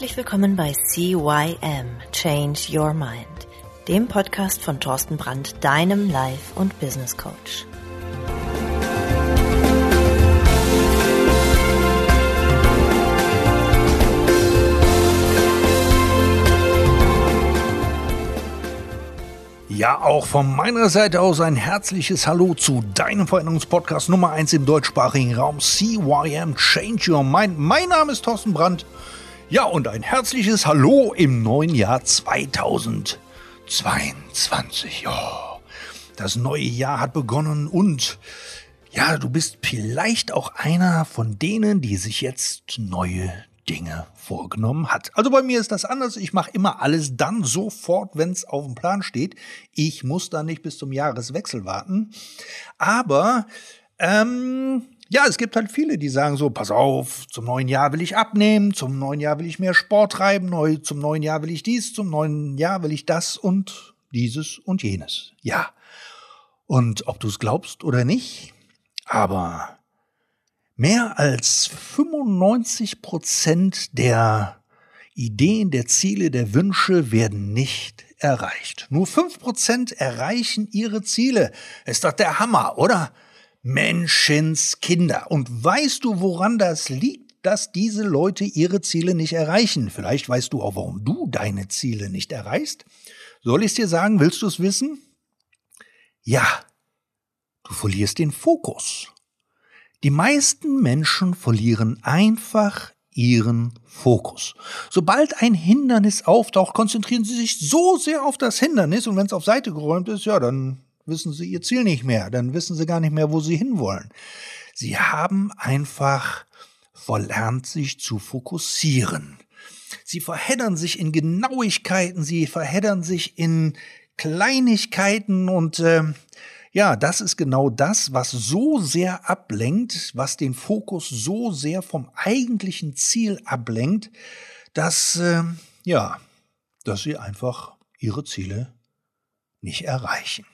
Herzlich willkommen bei CYM Change Your Mind, dem Podcast von Thorsten Brandt, deinem Life- und Business Coach. Ja, auch von meiner Seite aus ein herzliches Hallo zu deinem Veränderungspodcast Nummer 1 im deutschsprachigen Raum CYM Change Your Mind. Mein Name ist Thorsten Brandt. Ja, und ein herzliches Hallo im neuen Jahr 2022. Ja, das neue Jahr hat begonnen und ja, du bist vielleicht auch einer von denen, die sich jetzt neue Dinge vorgenommen hat. Also bei mir ist das anders. Ich mache immer alles dann sofort, wenn es auf dem Plan steht. Ich muss da nicht bis zum Jahreswechsel warten. Aber ähm, ja, es gibt halt viele, die sagen so, pass auf, zum neuen Jahr will ich abnehmen, zum neuen Jahr will ich mehr Sport treiben, neu, zum neuen Jahr will ich dies, zum neuen Jahr will ich das und dieses und jenes. Ja. Und ob du es glaubst oder nicht, aber Mehr als 95 Prozent der Ideen, der Ziele, der Wünsche werden nicht erreicht. Nur fünf Prozent erreichen ihre Ziele. Ist doch der Hammer, oder? Menschenskinder. Und weißt du, woran das liegt, dass diese Leute ihre Ziele nicht erreichen? Vielleicht weißt du auch, warum du deine Ziele nicht erreichst. Soll ich es dir sagen? Willst du es wissen? Ja, du verlierst den Fokus. Die meisten Menschen verlieren einfach ihren Fokus. Sobald ein Hindernis auftaucht, konzentrieren sie sich so sehr auf das Hindernis und wenn es auf Seite geräumt ist, ja, dann wissen sie ihr Ziel nicht mehr, dann wissen sie gar nicht mehr, wo sie hinwollen. Sie haben einfach verlernt, sich zu fokussieren. Sie verheddern sich in Genauigkeiten, sie verheddern sich in Kleinigkeiten und äh, ja, das ist genau das, was so sehr ablenkt, was den Fokus so sehr vom eigentlichen Ziel ablenkt, dass, äh, ja, dass sie einfach ihre Ziele nicht erreichen.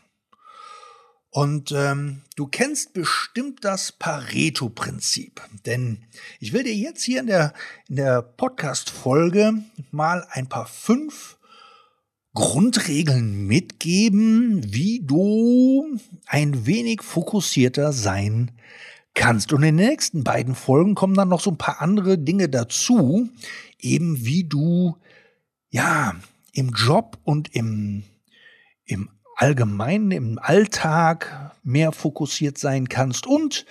Und ähm, du kennst bestimmt das Pareto-Prinzip. Denn ich will dir jetzt hier in der, in der Podcast-Folge mal ein paar fünf Grundregeln mitgeben, wie du ein wenig fokussierter sein kannst. Und in den nächsten beiden Folgen kommen dann noch so ein paar andere Dinge dazu, eben wie du ja im Job und im, im Allgemeinen, im Alltag mehr fokussiert sein kannst und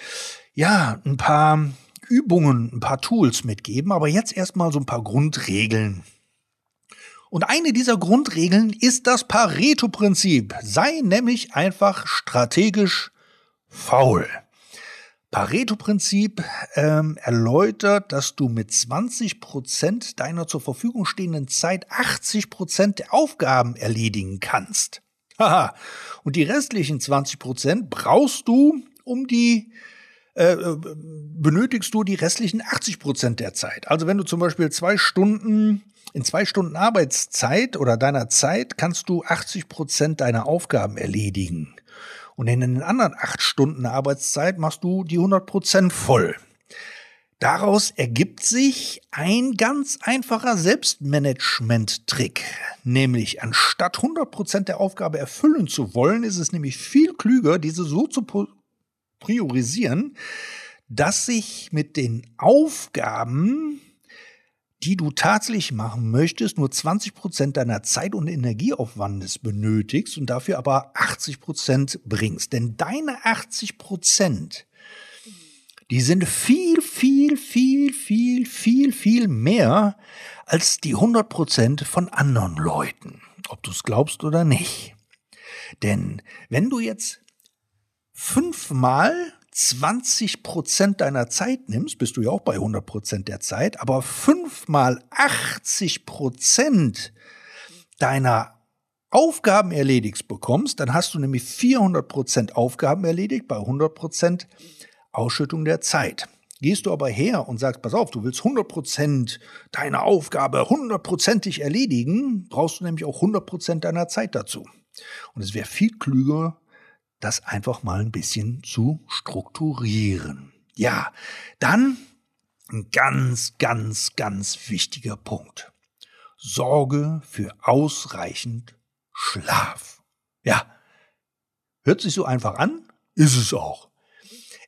ja, ein paar Übungen, ein paar Tools mitgeben, aber jetzt erstmal so ein paar Grundregeln und eine dieser Grundregeln ist das Pareto-Prinzip. Sei nämlich einfach strategisch faul. Pareto-Prinzip ähm, erläutert, dass du mit 20 Prozent deiner zur Verfügung stehenden Zeit 80 Prozent der Aufgaben erledigen kannst. Haha. Und die restlichen 20 Prozent brauchst du, um die äh, äh benötigst du die restlichen 80 Prozent der Zeit. Also wenn du zum Beispiel zwei Stunden in zwei Stunden Arbeitszeit oder deiner Zeit kannst du 80 Prozent deiner Aufgaben erledigen. Und in den anderen acht Stunden Arbeitszeit machst du die 100 Prozent voll. Daraus ergibt sich ein ganz einfacher Selbstmanagement-Trick. Nämlich, anstatt 100 Prozent der Aufgabe erfüllen zu wollen, ist es nämlich viel klüger, diese so zu priorisieren, dass sich mit den Aufgaben die du tatsächlich machen möchtest, nur 20 Prozent deiner Zeit und Energieaufwandes benötigst und dafür aber 80 Prozent bringst. Denn deine 80 Prozent, die sind viel, viel, viel, viel, viel, viel mehr als die 100 Prozent von anderen Leuten. Ob du es glaubst oder nicht. Denn wenn du jetzt fünfmal 20 Prozent deiner Zeit nimmst, bist du ja auch bei 100 Prozent der Zeit, aber fünfmal 80 Prozent deiner Aufgaben erledigt bekommst, dann hast du nämlich 400 Prozent Aufgaben erledigt bei 100 Prozent Ausschüttung der Zeit. Gehst du aber her und sagst, pass auf, du willst 100 Prozent deiner Aufgabe hundertprozentig erledigen, brauchst du nämlich auch 100 Prozent deiner Zeit dazu. Und es wäre viel klüger, das einfach mal ein bisschen zu strukturieren. Ja, dann ein ganz, ganz, ganz wichtiger Punkt. Sorge für ausreichend Schlaf. Ja, hört sich so einfach an, ist es auch.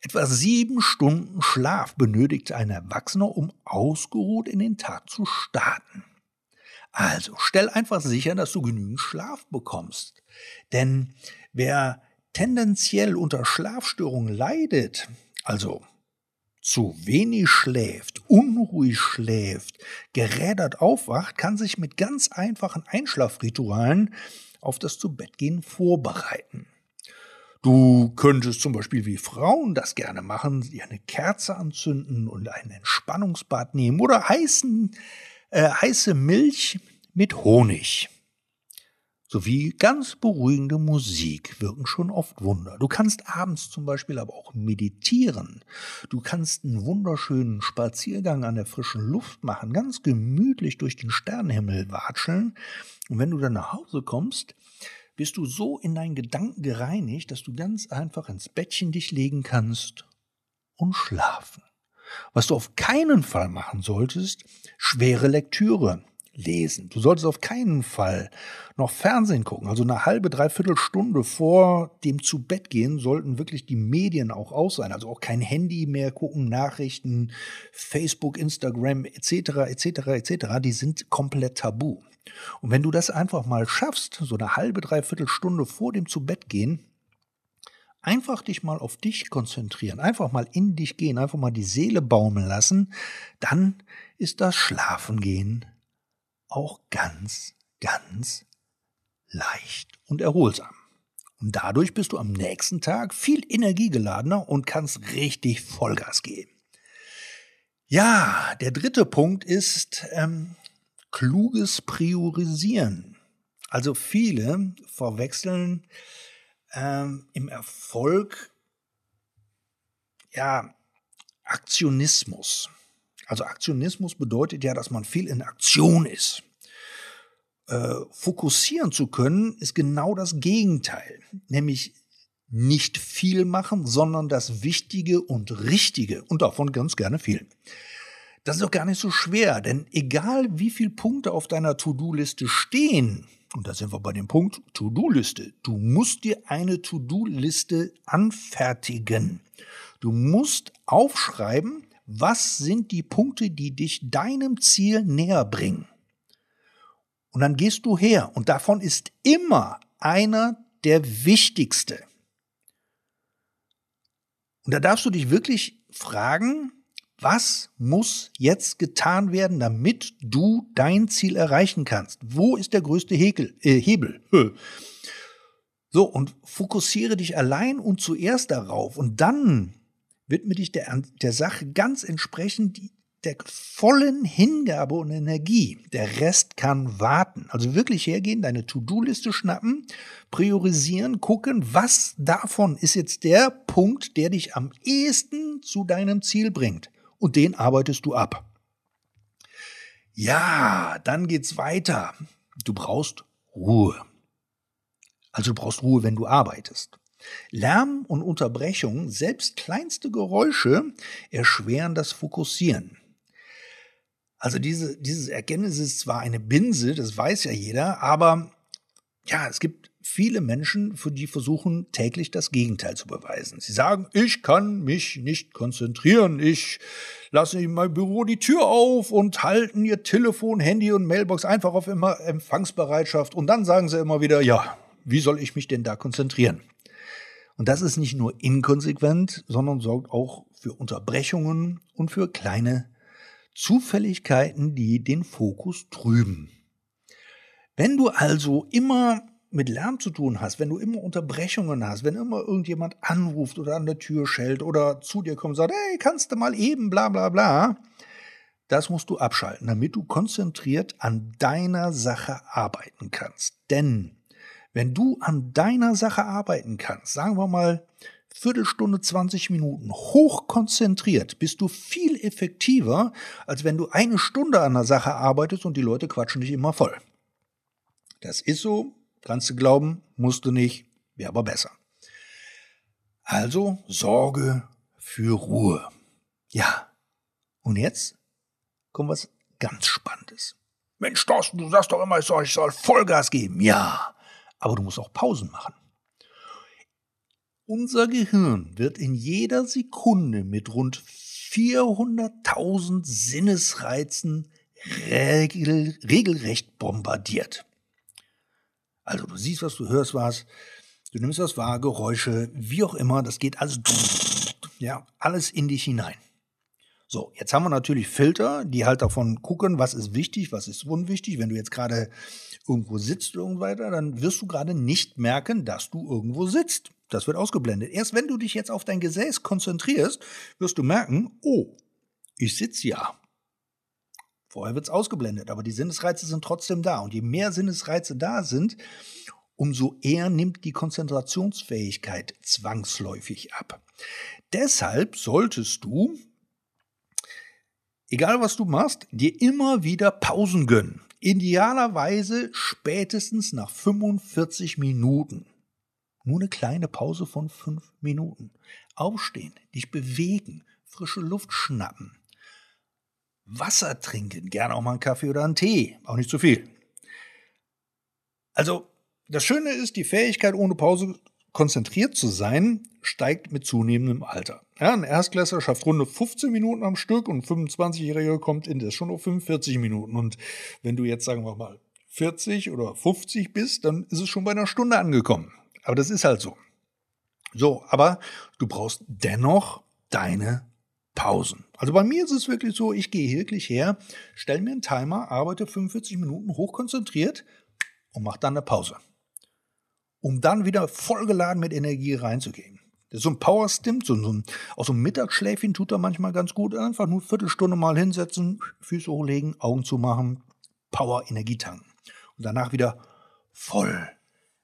Etwa sieben Stunden Schlaf benötigt ein Erwachsener, um ausgeruht in den Tag zu starten. Also stell einfach sicher, dass du genügend Schlaf bekommst. Denn wer tendenziell unter Schlafstörungen leidet, also zu wenig schläft, unruhig schläft, gerädert aufwacht, kann sich mit ganz einfachen Einschlafritualen auf das Zubettgehen vorbereiten. Du könntest zum Beispiel wie Frauen das gerne machen, dir eine Kerze anzünden und ein Entspannungsbad nehmen oder heißen, äh, heiße Milch mit Honig sowie ganz beruhigende Musik wirken schon oft Wunder. Du kannst abends zum Beispiel aber auch meditieren. Du kannst einen wunderschönen Spaziergang an der frischen Luft machen, ganz gemütlich durch den Sternenhimmel watscheln. Und wenn du dann nach Hause kommst, bist du so in deinen Gedanken gereinigt, dass du ganz einfach ins Bettchen dich legen kannst und schlafen. Was du auf keinen Fall machen solltest, schwere Lektüre lesen. Du solltest auf keinen Fall noch Fernsehen gucken. Also eine halbe, dreiviertel Stunde vor dem zu Bett gehen sollten wirklich die Medien auch aus sein. Also auch kein Handy mehr gucken, Nachrichten, Facebook, Instagram etc. etc. etc. Die sind komplett tabu. Und wenn du das einfach mal schaffst, so eine halbe, dreiviertel Stunde vor dem zu Bett gehen, einfach dich mal auf dich konzentrieren, einfach mal in dich gehen, einfach mal die Seele baumeln lassen, dann ist das Schlafengehen auch ganz, ganz leicht und erholsam. Und dadurch bist du am nächsten Tag viel energiegeladener und kannst richtig Vollgas geben. Ja, der dritte Punkt ist ähm, kluges Priorisieren. Also viele verwechseln ähm, im Erfolg ja Aktionismus. Also Aktionismus bedeutet ja, dass man viel in Aktion ist. Äh, fokussieren zu können ist genau das Gegenteil, nämlich nicht viel machen, sondern das Wichtige und Richtige und davon ganz gerne viel. Das ist doch gar nicht so schwer, denn egal wie viele Punkte auf deiner To-Do-Liste stehen, und da sind wir bei dem Punkt To-Do-Liste, du musst dir eine To-Do-Liste anfertigen. Du musst aufschreiben, was sind die Punkte, die dich deinem Ziel näher bringen. Und dann gehst du her und davon ist immer einer der wichtigste. Und da darfst du dich wirklich fragen, was muss jetzt getan werden, damit du dein Ziel erreichen kannst? Wo ist der größte Hekel, äh, Hebel? So, und fokussiere dich allein und zuerst darauf und dann widme dich der, der Sache ganz entsprechend der vollen Hingabe und Energie. Der Rest kann warten. Also wirklich hergehen, deine To-Do-Liste schnappen, priorisieren, gucken, was davon ist jetzt der Punkt, der dich am ehesten zu deinem Ziel bringt. Und den arbeitest du ab. Ja, dann geht's weiter. Du brauchst Ruhe. Also du brauchst Ruhe, wenn du arbeitest. Lärm und Unterbrechung, selbst kleinste Geräusche, erschweren das Fokussieren. Also diese, dieses Erkenntnis ist zwar eine Binse, das weiß ja jeder, aber ja, es gibt viele Menschen, für die versuchen täglich das Gegenteil zu beweisen. Sie sagen, ich kann mich nicht konzentrieren, ich lasse in meinem Büro die Tür auf und halten ihr Telefon, Handy und Mailbox einfach auf immer Empfangsbereitschaft und dann sagen sie immer wieder, ja, wie soll ich mich denn da konzentrieren? Und das ist nicht nur inkonsequent, sondern sorgt auch für Unterbrechungen und für kleine Zufälligkeiten, die den Fokus trüben. Wenn du also immer mit Lärm zu tun hast, wenn du immer Unterbrechungen hast, wenn immer irgendjemand anruft oder an der Tür schellt oder zu dir kommt und sagt, hey, kannst du mal eben, bla bla bla, das musst du abschalten, damit du konzentriert an deiner Sache arbeiten kannst. Denn wenn du an deiner Sache arbeiten kannst, sagen wir mal Viertelstunde, 20 Minuten, hochkonzentriert, bist du viel effektiver, als wenn du eine Stunde an der Sache arbeitest und die Leute quatschen dich immer voll. Das ist so, kannst du glauben, musst du nicht, wäre aber besser. Also sorge für Ruhe. Ja. Und jetzt kommt was ganz Spannendes. Mensch, Thorsten, du sagst doch immer, ich soll, Vollgas geben. Ja, aber du musst auch Pausen machen. Unser Gehirn wird in jeder Sekunde mit rund 400.000 Sinnesreizen regel, regelrecht bombardiert. Also du siehst was, du hörst was, du nimmst was wahr, Geräusche, wie auch immer, das geht alles, ja, alles in dich hinein. So, jetzt haben wir natürlich Filter, die halt davon gucken, was ist wichtig, was ist unwichtig. Wenn du jetzt gerade irgendwo sitzt und weiter, dann wirst du gerade nicht merken, dass du irgendwo sitzt. Das wird ausgeblendet. Erst wenn du dich jetzt auf dein Gesäß konzentrierst, wirst du merken, oh, ich sitze ja. Vorher wird es ausgeblendet, aber die Sinnesreize sind trotzdem da. Und je mehr Sinnesreize da sind, umso eher nimmt die Konzentrationsfähigkeit zwangsläufig ab. Deshalb solltest du egal was du machst, dir immer wieder Pausen gönnen. Idealerweise spätestens nach 45 Minuten. Nur eine kleine Pause von fünf Minuten. Aufstehen, dich bewegen, frische Luft schnappen. Wasser trinken, gerne auch mal einen Kaffee oder einen Tee, auch nicht zu viel. Also, das Schöne ist, die Fähigkeit, ohne Pause konzentriert zu sein, steigt mit zunehmendem Alter. Ja, ein Erstklässler schafft runde 15 Minuten am Stück und ein 25-Jähriger kommt in das schon auf 45 Minuten. Und wenn du jetzt, sagen wir mal, 40 oder 50 bist, dann ist es schon bei einer Stunde angekommen. Aber das ist halt so. So, aber du brauchst dennoch deine Pausen. Also bei mir ist es wirklich so, ich gehe wirklich her, stelle mir einen Timer, arbeite 45 Minuten hochkonzentriert und mache dann eine Pause um dann wieder vollgeladen mit Energie reinzugehen. Das ist so ein Power-Stim, so, so ein, auch so ein Mittagsschläfchen tut da manchmal ganz gut. Einfach nur eine Viertelstunde mal hinsetzen, Füße hochlegen, Augen zu machen, Power, Energie tanken. Und danach wieder voll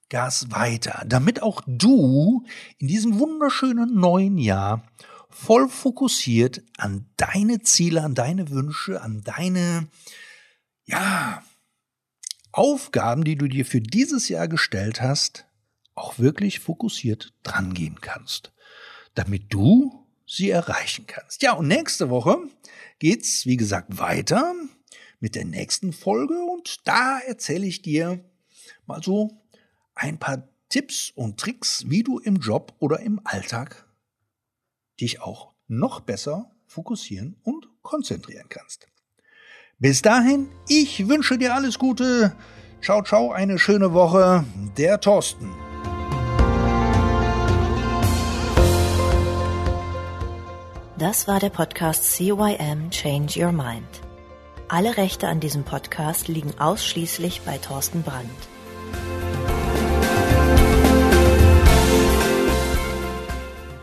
Gas weiter, damit auch du in diesem wunderschönen neuen Jahr voll fokussiert an deine Ziele, an deine Wünsche, an deine, ja, Aufgaben, die du dir für dieses Jahr gestellt hast, auch wirklich fokussiert drangehen kannst, damit du sie erreichen kannst. Ja, und nächste Woche geht's, wie gesagt, weiter mit der nächsten Folge und da erzähle ich dir mal so ein paar Tipps und Tricks, wie du im Job oder im Alltag dich auch noch besser fokussieren und konzentrieren kannst. Bis dahin, ich wünsche dir alles Gute. Ciao, ciao, eine schöne Woche. Der Thorsten. Das war der Podcast CYM Change Your Mind. Alle Rechte an diesem Podcast liegen ausschließlich bei Thorsten Brandt.